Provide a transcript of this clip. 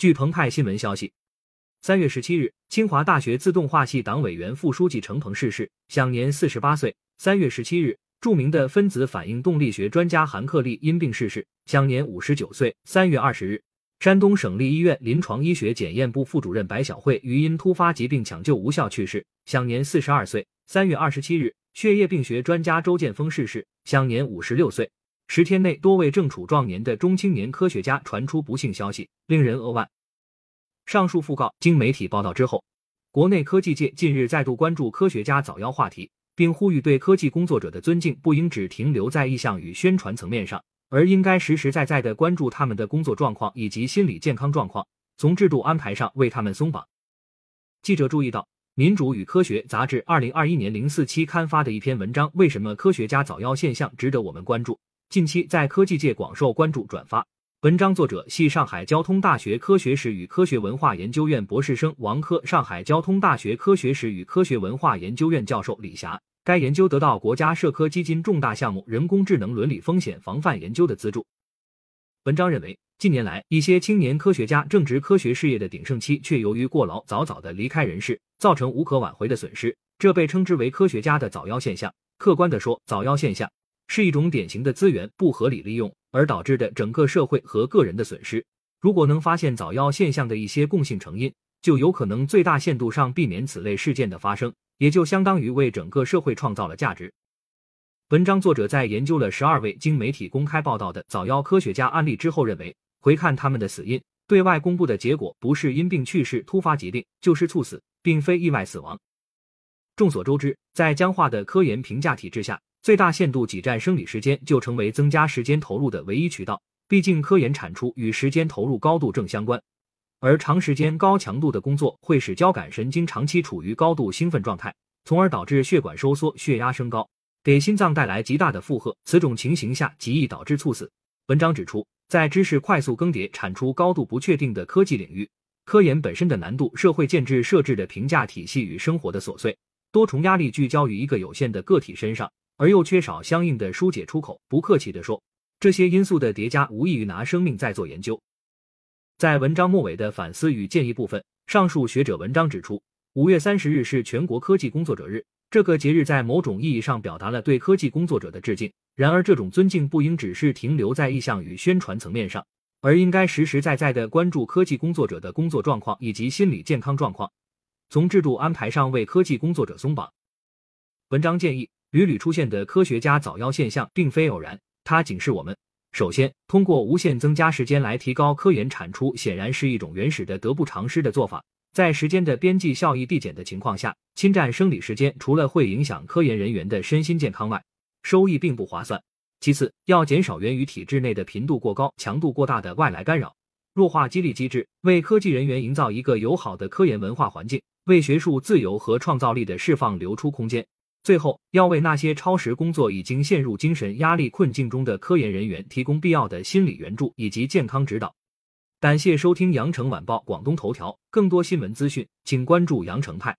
据澎湃新闻消息，三月十七日，清华大学自动化系党委原副书记程鹏逝世，享年四十八岁。三月十七日，著名的分子反应动力学专家韩克利因病逝世，享年五十九岁。三月二十日，山东省立医院临床医学检验部副主任白晓慧于因突发疾病抢救无效去世，享年四十二岁。三月二十七日，血液病学专家周建峰逝世，享年五十六岁。十天内，多位正处壮年的中青年科学家传出不幸消息，令人扼腕。上述讣告经媒体报道之后，国内科技界近日再度关注科学家早夭话题，并呼吁对科技工作者的尊敬不应只停留在意向与宣传层面上。而应该实实在在的关注他们的工作状况以及心理健康状况，从制度安排上为他们松绑。记者注意到，《民主与科学》杂志二零二一年零四期刊发的一篇文章《为什么科学家早夭现象值得我们关注》，近期在科技界广受关注转发。文章作者系上海交通大学科学史与科学文化研究院博士生王科，上海交通大学科学史与科学文化研究院教授李霞。该研究得到国家社科基金重大项目“人工智能伦理风险防范研究”的资助。文章认为，近年来一些青年科学家正值科学事业的鼎盛期，却由于过劳早早的离开人世，造成无可挽回的损失，这被称之为科学家的早夭现象。客观的说，早夭现象是一种典型的资源不合理利用而导致的整个社会和个人的损失。如果能发现早夭现象的一些共性成因，就有可能最大限度上避免此类事件的发生。也就相当于为整个社会创造了价值。文章作者在研究了十二位经媒体公开报道的早夭科学家案例之后，认为回看他们的死因，对外公布的结果不是因病去世、突发疾病，就是猝死，并非意外死亡。众所周知，在僵化的科研评价体制下，最大限度挤占生理时间就成为增加时间投入的唯一渠道。毕竟，科研产出与时间投入高度正相关。而长时间高强度的工作会使交感神经长期处于高度兴奋状态，从而导致血管收缩、血压升高，给心脏带来极大的负荷。此种情形下极易导致猝死。文章指出，在知识快速更迭、产出高度不确定的科技领域，科研本身的难度、社会建制设置的评价体系与生活的琐碎，多重压力聚焦于一个有限的个体身上，而又缺少相应的疏解出口。不客气地说，这些因素的叠加无异于拿生命在做研究。在文章末尾的反思与建议部分，上述学者文章指出，五月三十日是全国科技工作者日，这个节日在某种意义上表达了对科技工作者的致敬。然而，这种尊敬不应只是停留在意向与宣传层面上，而应该实实在在的关注科技工作者的工作状况以及心理健康状况，从制度安排上为科技工作者松绑。文章建议，屡屡出现的科学家早夭现象并非偶然，它警示我们。首先，通过无限增加时间来提高科研产出，显然是一种原始的得不偿失的做法。在时间的边际效益递减的情况下，侵占生理时间，除了会影响科研人员的身心健康外，收益并不划算。其次，要减少源于体制内的频度过高、强度过大的外来干扰，弱化激励机制，为科技人员营造一个友好的科研文化环境，为学术自由和创造力的释放留出空间。最后，要为那些超时工作、已经陷入精神压力困境中的科研人员提供必要的心理援助以及健康指导。感谢收听羊城晚报广东头条，更多新闻资讯，请关注羊城派。